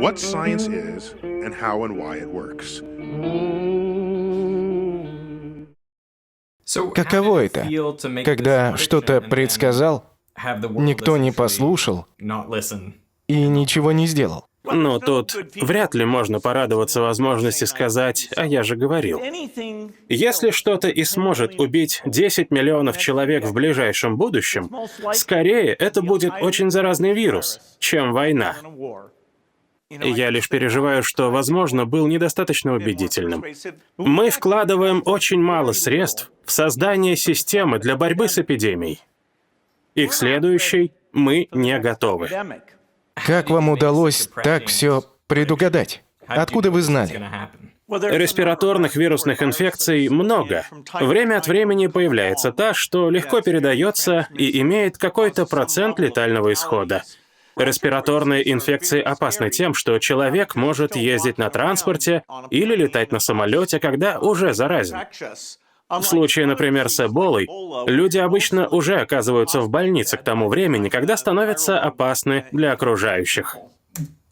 what science is and how and why it works. Каково это, когда что-то предсказал, никто не послушал и ничего не сделал? Ну, тут вряд ли можно порадоваться возможности сказать «а я же говорил». Если что-то и сможет убить 10 миллионов человек в ближайшем будущем, скорее это будет очень заразный вирус, чем война. Я лишь переживаю, что, возможно, был недостаточно убедительным. Мы вкладываем очень мало средств в создание системы для борьбы с эпидемией. И к следующей мы не готовы. Как вам удалось так все предугадать? Откуда вы знали? Респираторных вирусных инфекций много. Время от времени появляется та, что легко передается и имеет какой-то процент летального исхода. Респираторные инфекции опасны тем, что человек может ездить на транспорте или летать на самолете, когда уже заразен. В случае, например, с Эболой, люди обычно уже оказываются в больнице к тому времени, когда становятся опасны для окружающих.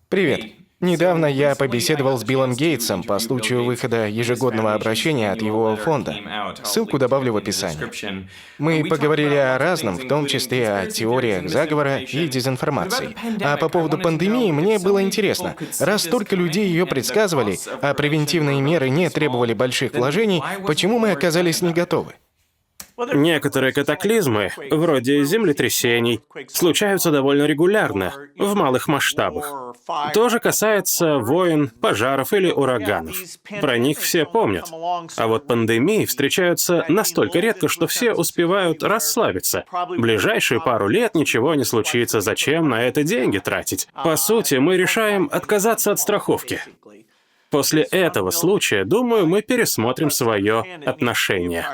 Привет. Недавно я побеседовал с Биллом Гейтсом по случаю выхода ежегодного обращения от его фонда. Ссылку добавлю в описании. Мы поговорили о разном, в том числе о теориях заговора и дезинформации. А по поводу пандемии мне было интересно. Раз столько людей ее предсказывали, а превентивные меры не требовали больших вложений, почему мы оказались не готовы? Некоторые катаклизмы, вроде землетрясений, случаются довольно регулярно, в малых масштабах. То же касается войн, пожаров или ураганов. Про них все помнят. А вот пандемии встречаются настолько редко, что все успевают расслабиться. Ближайшие пару лет ничего не случится, зачем на это деньги тратить? По сути, мы решаем отказаться от страховки. После этого случая, думаю, мы пересмотрим свое отношение.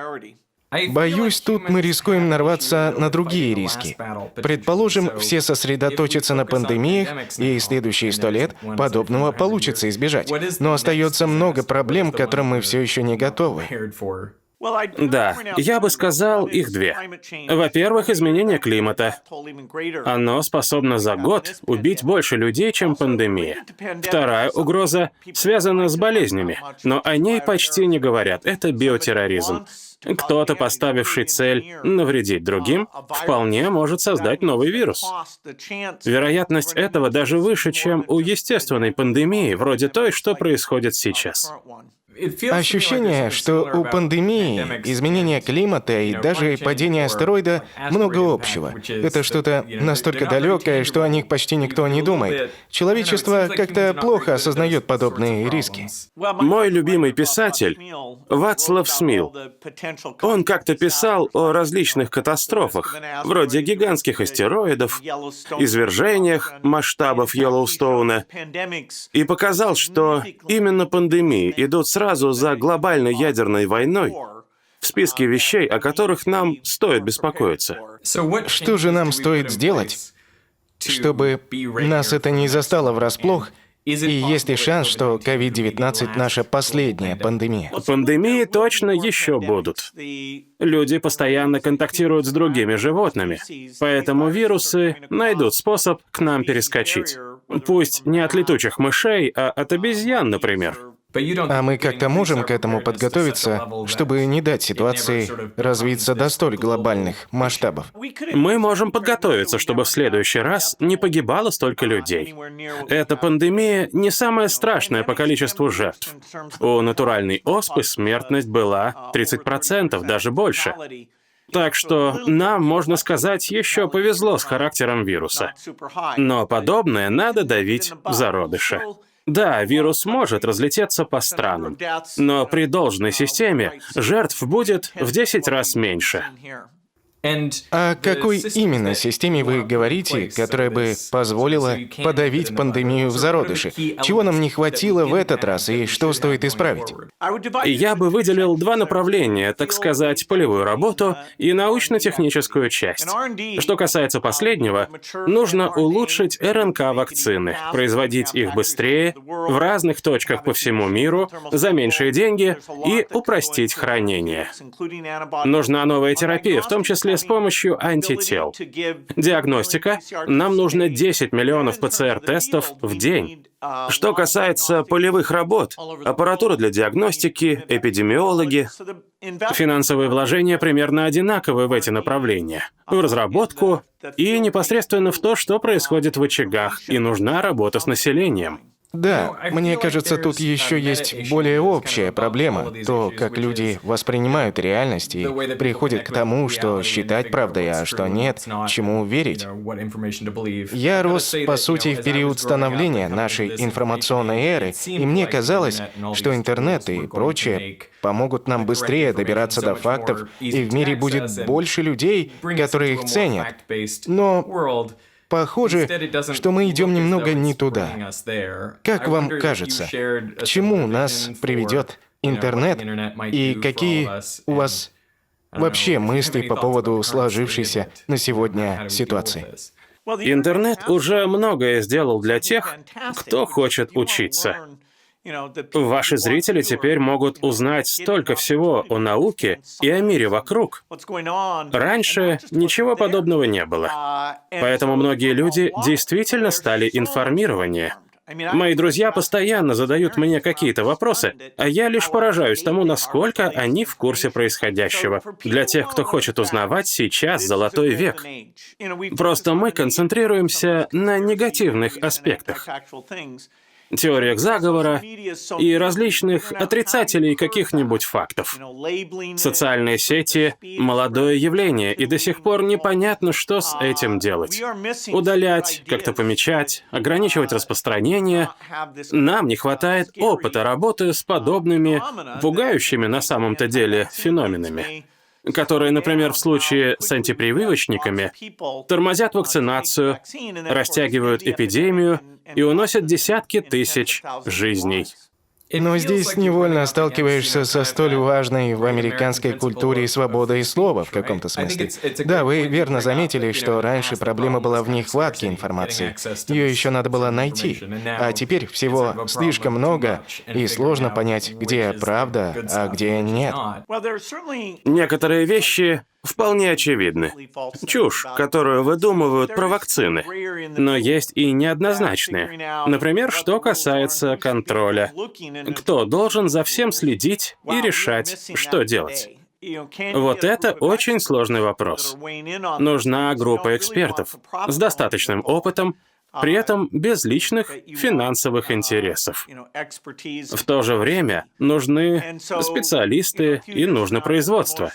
Боюсь, тут мы рискуем нарваться на другие риски. Предположим, все сосредоточатся на пандемиях, и следующие сто лет подобного получится избежать. Но остается много проблем, к которым мы все еще не готовы. Да, я бы сказал их две. Во-первых, изменение климата. Оно способно за год убить больше людей, чем пандемия. Вторая угроза связана с болезнями, но о ней почти не говорят. Это биотерроризм. Кто-то, поставивший цель навредить другим, вполне может создать новый вирус. Вероятность этого даже выше, чем у естественной пандемии, вроде той, что происходит сейчас. Ощущение, что у пандемии, изменения климата и даже падения астероида много общего. Это что-то настолько далекое, что о них почти никто не думает. Человечество как-то плохо осознает подобные риски. Мой любимый писатель Вацлав Смил. Он как-то писал о различных катастрофах, вроде гигантских астероидов, извержениях масштабов Йеллоустоуна, и показал, что именно пандемии идут сразу сразу за глобальной ядерной войной в списке вещей, о которых нам стоит беспокоиться. Что же нам стоит сделать, чтобы нас это не застало врасплох, и есть ли шанс, что COVID-19 наша последняя пандемия? Пандемии точно еще будут. Люди постоянно контактируют с другими животными, поэтому вирусы найдут способ к нам перескочить. Пусть не от летучих мышей, а от обезьян, например. А мы как-то можем к этому подготовиться, чтобы не дать ситуации развиться до столь глобальных масштабов? Мы можем подготовиться, чтобы в следующий раз не погибало столько людей. Эта пандемия не самая страшная по количеству жертв. У натуральной оспы смертность была 30%, даже больше. Так что нам, можно сказать, еще повезло с характером вируса. Но подобное надо давить в зародыше. Да, вирус может разлететься по странам, но при должной системе жертв будет в 10 раз меньше. О какой именно системе вы говорите, которая бы позволила подавить пандемию в зародыше? Чего нам не хватило в этот раз и что стоит исправить? Я бы выделил два направления, так сказать, полевую работу и научно-техническую часть. Что касается последнего, нужно улучшить РНК-вакцины, производить их быстрее, в разных точках по всему миру, за меньшие деньги и упростить хранение. Нужна новая терапия, в том числе числе с помощью антител. Диагностика. Нам нужно 10 миллионов ПЦР-тестов в день. Что касается полевых работ, аппаратура для диагностики, эпидемиологи, финансовые вложения примерно одинаковы в эти направления. В разработку и непосредственно в то, что происходит в очагах, и нужна работа с населением. Да, мне кажется, тут еще есть более общая проблема. То, как люди воспринимают реальность и приходят к тому, что считать правдой, а что нет, чему верить. Я рос, по сути, в период становления нашей информационной эры, и мне казалось, что интернет и прочее помогут нам быстрее добираться до фактов, и в мире будет больше людей, которые их ценят. Но Похоже, что мы идем немного не туда. Как вам кажется, к чему нас приведет интернет и какие у вас вообще мысли по поводу сложившейся на сегодня ситуации? Интернет уже многое сделал для тех, кто хочет учиться. Ваши зрители теперь могут узнать столько всего о науке и о мире вокруг. Раньше ничего подобного не было. Поэтому многие люди действительно стали информированнее. Мои друзья постоянно задают мне какие-то вопросы, а я лишь поражаюсь тому, насколько они в курсе происходящего. Для тех, кто хочет узнавать, сейчас золотой век. Просто мы концентрируемся на негативных аспектах теориях заговора и различных отрицателей каких-нибудь фактов. Социальные сети — молодое явление, и до сих пор непонятно, что с этим делать. Удалять, как-то помечать, ограничивать распространение. Нам не хватает опыта работы с подобными, пугающими на самом-то деле феноменами которые, например, в случае с антипрививочниками, тормозят вакцинацию, растягивают эпидемию и уносят десятки тысяч жизней. Но здесь невольно сталкиваешься со столь важной в американской культуре свободой слова в каком-то смысле. Да, вы верно заметили, что раньше проблема была в нехватке информации. Ее еще надо было найти. А теперь всего слишком много, и сложно понять, где правда, а где нет. Некоторые вещи вполне очевидны. Чушь, которую выдумывают про вакцины. Но есть и неоднозначные. Например, что касается контроля. Кто должен за всем следить и решать, что делать? Вот это очень сложный вопрос. Нужна группа экспертов с достаточным опытом, при этом без личных финансовых интересов. В то же время нужны специалисты и нужно производство.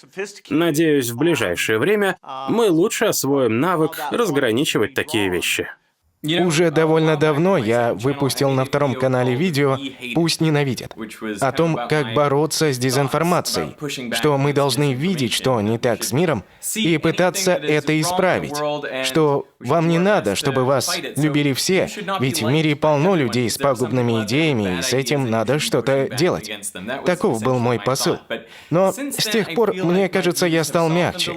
Надеюсь, в ближайшее время мы лучше освоим навык разграничивать такие вещи. Уже довольно давно я выпустил на втором канале видео «Пусть ненавидят» о том, как бороться с дезинформацией, что мы должны видеть, что не так с миром, и пытаться это исправить, что вам не надо, чтобы вас любили все, ведь в мире полно людей с пагубными идеями, и с этим надо что-то делать. Таков был мой посыл. Но с тех пор, мне кажется, я стал мягче.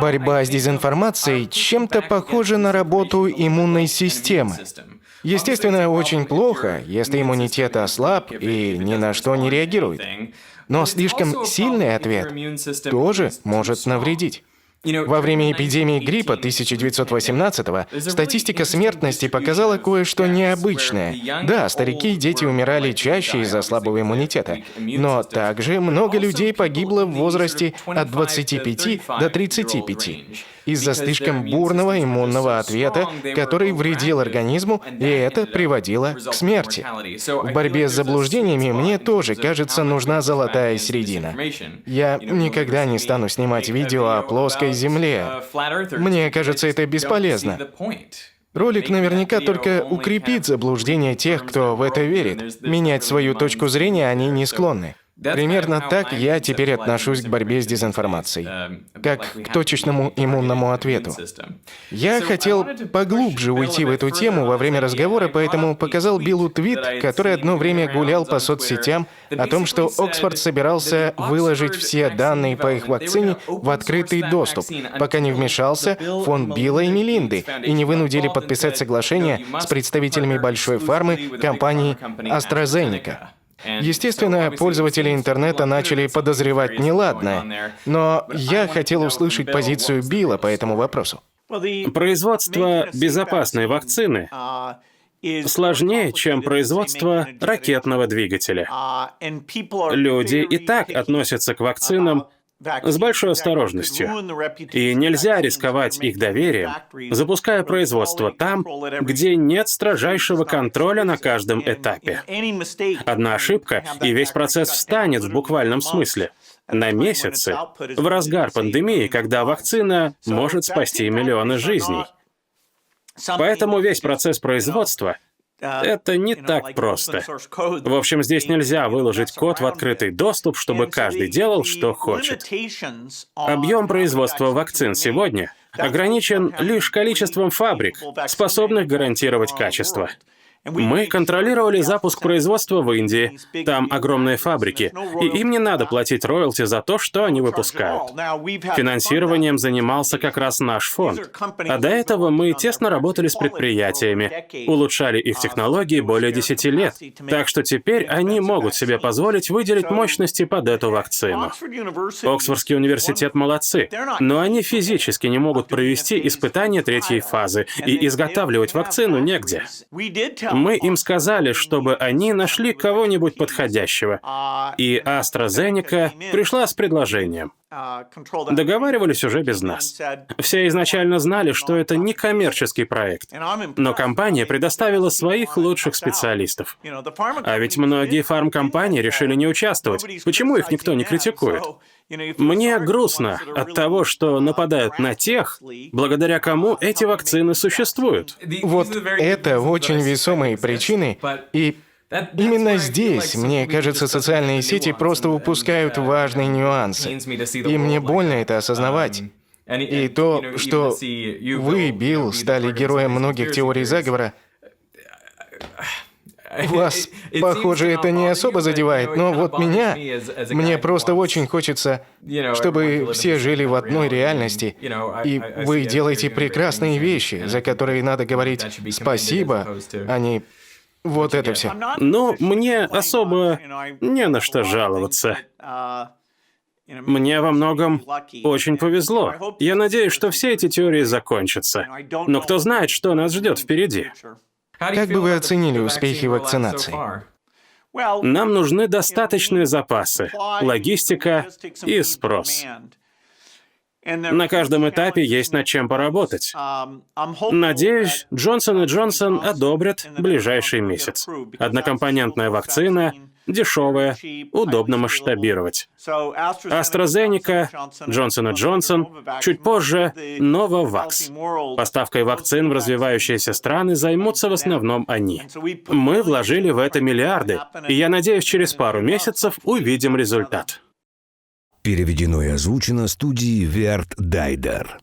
Борьба с дезинформацией чем-то похожа на работу иммунной системы. Естественно, очень плохо, если иммунитет ослаб и ни на что не реагирует. Но слишком сильный ответ тоже может навредить. Во время эпидемии гриппа 1918-го статистика смертности показала кое-что необычное. Да, старики и дети умирали чаще из-за слабого иммунитета, но также много людей погибло в возрасте от 25 до 35 из-за слишком бурного иммунного ответа, который вредил организму, и это приводило к смерти. В борьбе с заблуждениями мне тоже, кажется, нужна золотая середина. Я никогда не стану снимать видео о плоской Земле. Мне кажется, это бесполезно. Ролик наверняка только укрепит заблуждение тех, кто в это верит. Менять свою точку зрения они не склонны. Примерно так я теперь отношусь к борьбе с дезинформацией, как к точечному иммунному ответу. Я хотел поглубже уйти в эту тему во время разговора, поэтому показал Биллу твит, который одно время гулял по соцсетям о том, что Оксфорд собирался выложить все данные по их вакцине в открытый доступ, пока не вмешался фонд Билла и Мелинды и не вынудили подписать соглашение с представителями большой фармы компании AstraZeneca. Естественно, пользователи интернета начали подозревать неладное, но я хотел услышать позицию Билла по этому вопросу. Производство безопасной вакцины сложнее, чем производство ракетного двигателя. Люди и так относятся к вакцинам с большой осторожностью. И нельзя рисковать их доверием, запуская производство там, где нет строжайшего контроля на каждом этапе. Одна ошибка, и весь процесс встанет в буквальном смысле. На месяцы, в разгар пандемии, когда вакцина может спасти миллионы жизней. Поэтому весь процесс производства это не так просто. В общем, здесь нельзя выложить код в открытый доступ, чтобы каждый делал, что хочет. Объем производства вакцин сегодня ограничен лишь количеством фабрик, способных гарантировать качество. Мы контролировали запуск производства в Индии. Там огромные фабрики, и им не надо платить роялти за то, что они выпускают. Финансированием занимался как раз наш фонд. А до этого мы тесно работали с предприятиями, улучшали их технологии более 10 лет. Так что теперь они могут себе позволить выделить мощности под эту вакцину. Оксфордский университет молодцы, но они физически не могут провести испытания третьей фазы, и изготавливать вакцину негде. Мы им сказали, чтобы они нашли кого-нибудь подходящего. И AstraZeneca пришла с предложением. Договаривались уже без нас. Все изначально знали, что это не коммерческий проект, но компания предоставила своих лучших специалистов. А ведь многие фармкомпании решили не участвовать. Почему их никто не критикует? Мне грустно от того, что нападают на тех, благодаря кому эти вакцины существуют. Вот это очень весомые причины, и Именно здесь, мне кажется, социальные сети просто упускают важные нюансы. И мне больно это осознавать. И то, что вы, Билл, стали героем многих теорий заговора, вас, похоже, это не особо задевает, но вот меня, мне просто очень хочется, чтобы все жили в одной реальности, и вы делаете прекрасные вещи, за которые надо говорить спасибо, а не вот это все. Ну, мне особо не на что жаловаться. Мне во многом очень повезло. Я надеюсь, что все эти теории закончатся. Но кто знает, что нас ждет впереди. Как бы вы оценили успехи вакцинации? Нам нужны достаточные запасы, логистика и спрос. На каждом этапе есть над чем поработать. Надеюсь, Джонсон и Джонсон одобрят ближайший месяц. Однокомпонентная вакцина, дешевая, удобно масштабировать. AstraZeneca, Johnson Johnson, чуть позже Novavax. Поставкой вакцин в развивающиеся страны займутся в основном они. Мы вложили в это миллиарды, и я надеюсь, через пару месяцев увидим результат. Переведено и озвучено студией Верт Дайдер.